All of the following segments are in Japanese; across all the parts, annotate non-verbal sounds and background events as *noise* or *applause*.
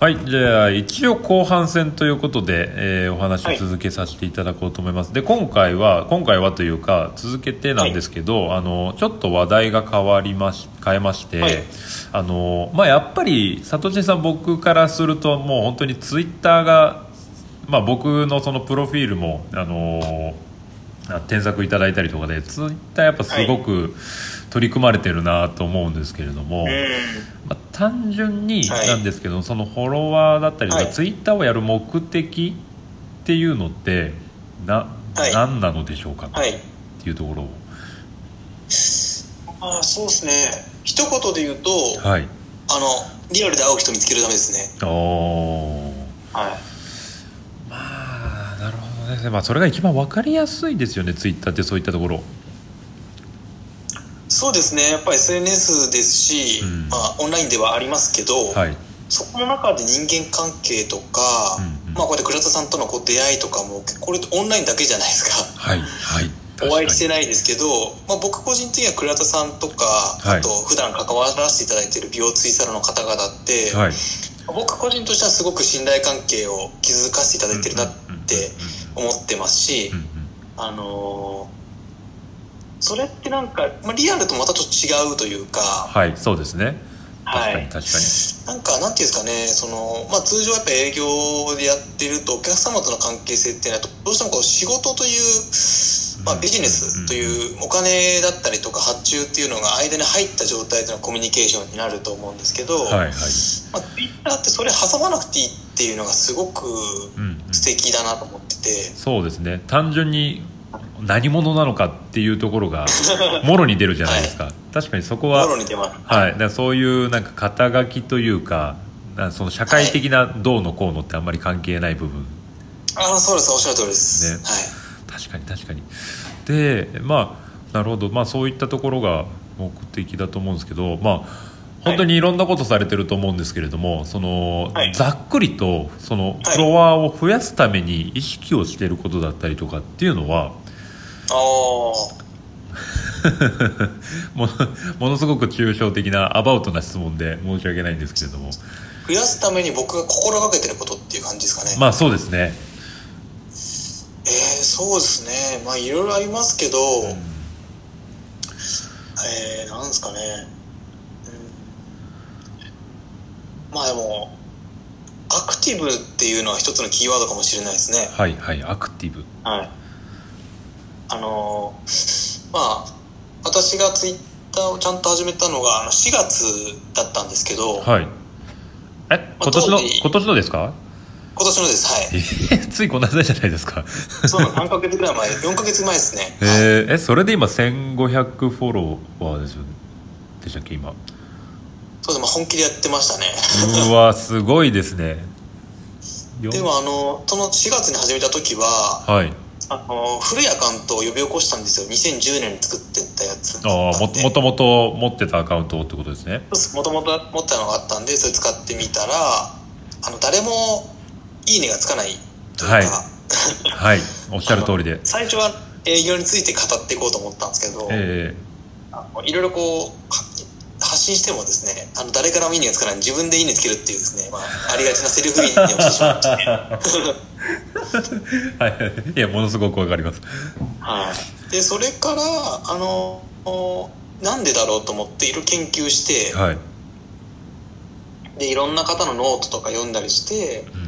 はいじゃあ一応後半戦ということで、えーお話を続けさせていただこうと思います、で今回は今回はというか続けてなんですけど、あのちょっと話題が変わりまし変えまして、はい。あのまあ、やっぱり里地さん僕からするともう本当にツイッターが、まあ、僕のそのプロフィールもあのあ添削いただいたりとかでツイッターやっぱすごく取り組まれてるなと思うんですけれども、うん。まあ、単純にはいなんですけど、そのフォロワーだったりとか、はいツイッターをやる目的っていうのってな、はい何なのでしょうか？っはい。ていうところをああ、そうですね。一言で言うと、はいあの、リアルで会う人見つけるためですね。はい。まあそれが一番分かりやすいですよねツイッターってそういったところ。そうですね。やっぱり SNS ですし、うん。まあ、オンラインではありますけど、はい。そこの中で人間関係とか、うんうん。まあ、こうやって倉田さんとのこう出会いとかも、これオンラインだけじゃないですか。はいはい。お会いしてないですけど、まあ、僕個人的には倉田さんとか、はい。あと普段関わらせていただいている美容ツイサロの方々って、はい。僕個人としてはすごく信頼関係を築かせていただいてるなって思ってますしうん、うん。あのーそれってなんか、まあ、リアルとまたちょっと違うというか、はいそうですね。確はい。かに確かに、なんか、なんていうんですかね、その、まあ、通常やっぱ営業でやってると、お客様との関係性っていうのは、どうしてもこう、仕事という、まあ、ビジネスという、お金だったりとか、発注っていうのが間に入った状態でのコミュニケーションになると思うんですけど、はいはい。まあ、Twitter ってそれ挟まなくていいっていうのがすごく素敵だなと思ってて、そうですね。単純に何者なのかっていうところが *laughs* もろに出るじゃないですか、確かにそこはもろに出ます。はい、だそういうなんか肩書きというかその社会的などうのこうのってあんまり関係ない部分、ああ、そうです、おっしゃる通りです。ね。はい。確かに確かに。でまあなるほど、まあ、そういったところが目的だと思うんですけどまあ本当にいろんなことされてると思うんですけれどもその、はいざっくりとそのはいフォロワーを増やすために意識をしていることだったりとかっていうのはああ。*laughs* ものものすごく抽象的なアバウトな質問で申し訳ないんですけれども増やすために僕が心がけてることっていう感じですかね。まあそうですね、えー、そうですね。まあ、いろいろありますけど、えー、なんですかね。うんまあでも、アクティブっていうのは一つのキーワードかもしれないですね。はいはいアクティブはい。あのーまあ、私がツイッターをちゃんと始めたのがあの4月だったんですけど、はいえ今年の今年のですか？今年のです。はい。えついこの間じゃないですかそう、3ヶ月ぐらい前、4ヶ月前ですね。はいえーえそれで今1500フォロワーですよねでしたっけ今そうでも本気でやってましたね。うわすごいですね。よでもあの、その4月に始めた時は、はい。あの、古いアカウントを呼び起こしたんですよ。2010年に作ってったやつ。ああももともと持ってたアカウントってことですね。もともと持ってたのがあったんで、それ使ってみたら、あの、誰もいいねがつかないというか、はい。はい。おっしゃる通りで。最初は営業について語っていこうと思ったんですけど、え。あのいろいろこう、信してもですね、あの、誰からもいいねがつかない。自分でいいねつけるっていうですね、まあ、ありがちなセルフいいねをしてしまって、ーはい。いやものすごくわかります。はい。で、それから、あの、なんでだろうと思っていろいろ研究して、はい。で、いろんな方のノートとか読んだりして、うん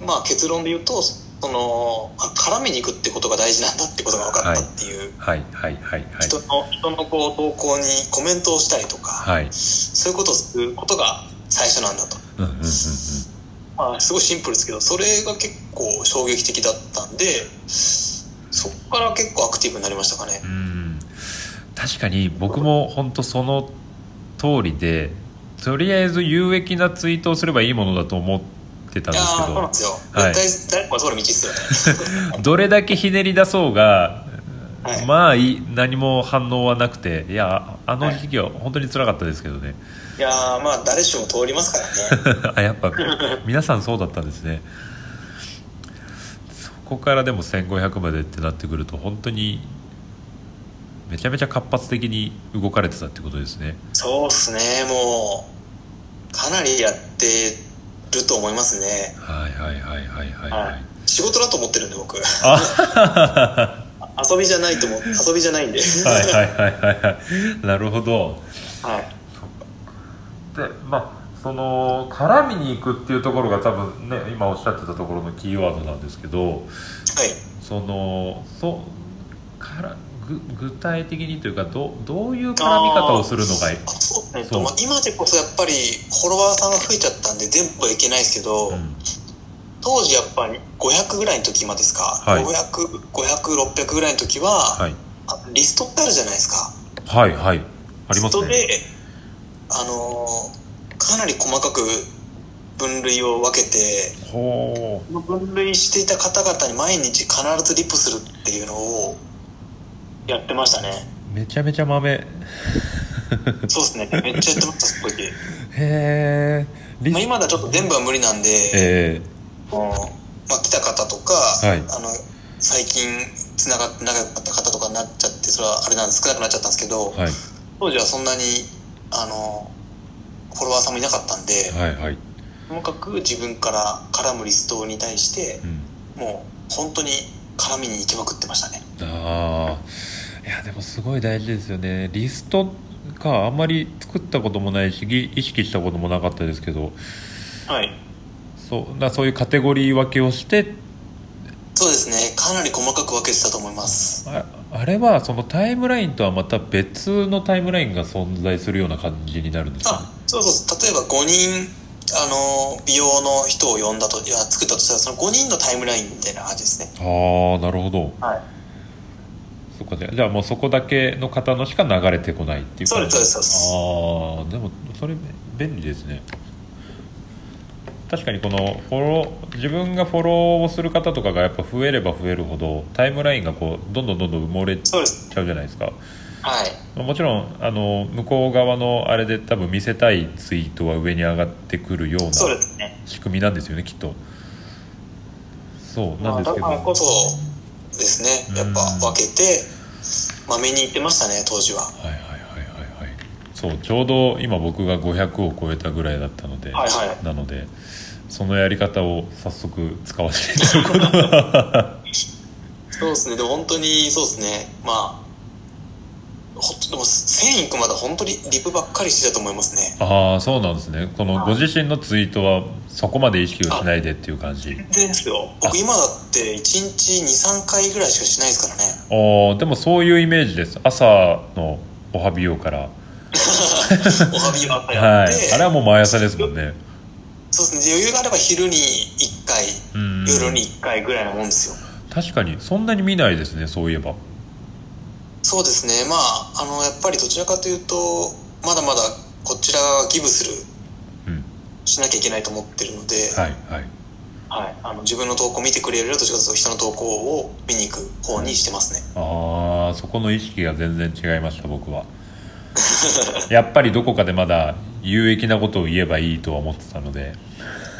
うん。まあ結論で言うと、その、あ絡みに行くってことが大事なんだってことが分かったっていう、はいはいはいはい。人の、人のこう投稿にコメントをしたりとか、はい。そういうことをすることが最初なんだと。うんうんうんうん。まあすごいシンプルですけど、それが結構衝撃的だったんで、そこから結構アクティブになりましたかね。うん。確かに僕も本当その通りでとりあえず有益なツイートをすればいいものだと思ってたんいやですけど。はい。絶対、誰もが通る道ですよね。*laughs* どれだけひねり出そうが、はい。まあいい何も反応はなくていやあの時期は本当につらかったですけどね、い。やーまあ誰しも通りますからね。*laughs* あやっぱ皆さんそうだったんですね。そこからでも1500までってなってくると本当にめちゃめちゃ活発的に動かれてたってことですね。そうっすね、もう、かなりやってると思いますね。はいはいはいはいはいははいい。仕事だと思ってるんで僕。あ *laughs* 遊びじゃないと思う。遊びじゃないんで。はいはいはいはいはいなるほどはい。でまあその絡みに行くっていうところが多分ね今おっしゃってたところのキーワードなんですけどはい。そのそうからぐ具体的にというかどどういう絡み方をするのがいい？あそうですね。今でこそやっぱりフォロワーさんが増えちゃったんで全部はいけないですけど、うん。当時やっぱり500ぐらいの時までですか、はい。500、500、600ぐらいの時は、はい。あリストってあるじゃないですか。はいはい。ありますね。リストで、あのーかなり細かく分類を分けて、分類していた方々に毎日必ずリップするっていうのをやってましたね。うめちゃめちゃ豆そうですね。めっちゃやってました、その時。へえリまあ、ス今だとちょっと全部は無理なんで、えうんまあ、来た方とか、はい。あの最近つながって仲良かった方とかになっちゃってそれはあれなんです少なくなっちゃったんですけど、ーはい。当時はそんなにあのフォロワーさんもいなかったんで、はいはい、ともかく自分から絡むリストに対してうん、もう本当に絡みに行きまくってましたね。ああいやでもすごい大事ですよね。リストかあんまり作ったこともないしぎ意識したこともなかったですけど。はい。そうだそういうカテゴリー分けをして。そうですね。かなり細かく分けてたと思います。ああれはそのタイムラインとはまた別のタイムラインが存在するような感じになるんですか、ねあ、そうそう。例えば5人あの美容の人を呼んだといや作ったとしたらその5人のタイムラインみたいな感じですね。ああなるほど。はいそっかねじゃあもうそこだけの方のしか流れてこないっていうそうですそうですああでもそれ便利ですね。確かにこのフォロー自分がフォローをする方とかがやっぱ増えれば増えるほどタイムラインがこうどんどんどんどん埋もれちゃうじゃないですか。はい。もちろんあの向こう側のあれで多分見せたいツイートは上に上がってくるようなそうですね。仕組みなんですよねきっと。そうなんまあ、ですけど、だからこそですね。やっぱ分けてまめに言ってましたね当時は。はいはいはいはいはい。そうちょうど今僕が500を超えたぐらいだったので、はいはい。なのでそのやり方を早速使わせていただくこと。が *laughs* そうですね。でも本当にそうですね。まあでも1000いくまで本当にリプばっかりしてたと思いますね。ああそうなんですね。このはい。ご自身のツイートはそこまで意識をしないでっていう感じ。ですよ。僕今だって1日23回ぐらいしかしないですからね。ああでもそういうイメージです。朝のおはびよから。*laughs* おはびばっかやはい。あれはもう毎朝ですもんね。そうですね。で余裕があれば昼に1回うん夜に1回ぐらいのもんですよ。確かにそんなに見ないですねそういえばそうですね。まああのやっぱりどちらかというとまだまだこちらがギブするうん。しなきゃいけないと思ってるので、はいはい。はい、あの自分の投稿見てくれるよどちらかというと人の投稿を見に行く方にしてますね。ああそこの意識が全然違いました僕は。*laughs* やっぱりどこかでまだ有益なことを言えばいいとは思ってたので。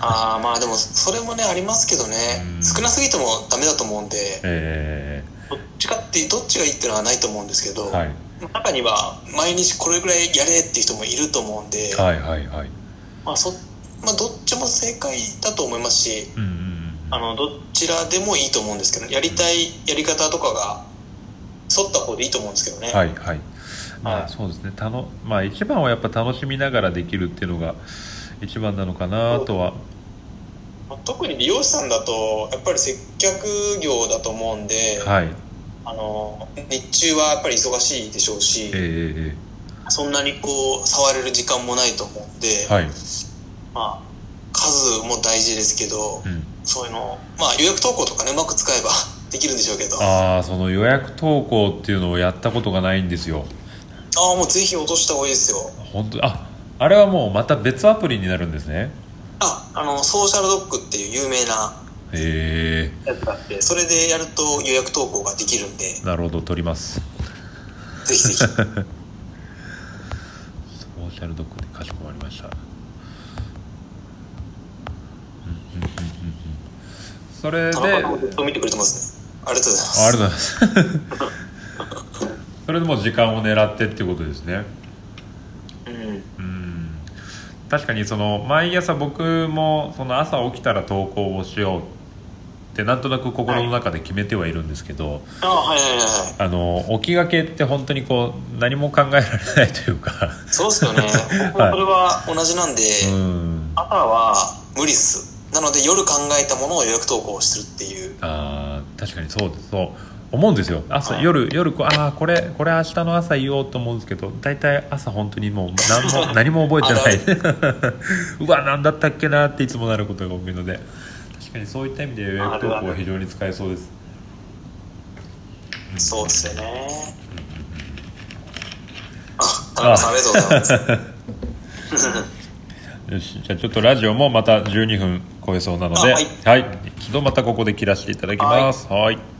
ああまあでもそれもねありますけどね。うん。少なすぎてもダメだと思うんで。えどっちかってどっちがいいっていうのはないと思うんですけど、ー、はい、中には毎日これぐらいやれっていう人もいると思うんで、はいはいはい。まあそまあ、どっちも正解だと思いますしうんうんうんあのどちらでもいいと思うんですけどやりたいやり方とかが沿った方でいいと思うんですけどね、はいはい。まあはい。そうですね。たのまあ一番はやっぱ楽しみながらできるっていうのが一番なのかなとは。まあ特に美容師さんだとやっぱり接客業だと思うんで、はいあの日中はやっぱり忙しいでしょうし、えー、えそんなにこう触れる時間もないと思うんで、ー、はい、まあ、数も大事ですけど、うん、そういうのまあ予約投稿とかねうまく使えば *laughs* できるんでしょうけど。あああその予約投稿っていうのをやったことがないんですよ。あもうぜひ落とした方がいいですよ。本当ああれはもうまた別アプリになるんですね。ああのソーシャルドッグっていう有名なへえやつがあってそれでやると予約投稿ができるんでなるほど取ります。ぜひぜひ。*laughs* ソーシャルドックでかしこまりました。うんうんうんうんうん。それでありがとうございます。あありがとうございます。*laughs* それでもう時間を狙ってっていうことですね。うん。うん。確かにその毎朝僕もその朝起きたら投稿をしようってなんとなく心の中で決めてはいるんですけど、あはいはいはいはい。あの起きがけって本当にこう何も考えられないというか。そうですよね。*laughs* 僕もそれは同じなんで、うん。朝は無理っす。なので夜考えたものを予約投稿するっていう。あー確かにそうです。そう。思うんですよ。朝、はい。夜夜こうああこれこれ明日の朝言おうと思うんですけど大体朝本当にもう何も *laughs* 何も覚えてない。*laughs* うわ何だったっけなっていつもなることが多いので確かにそういった意味で予約投稿は非常に使えそうです。そうですよね。あ田中さん。ありがとうございますよしじゃあちょっとラジオもまた12分超えそうなのであはい。はい、一度またここで切らせていただきます。はい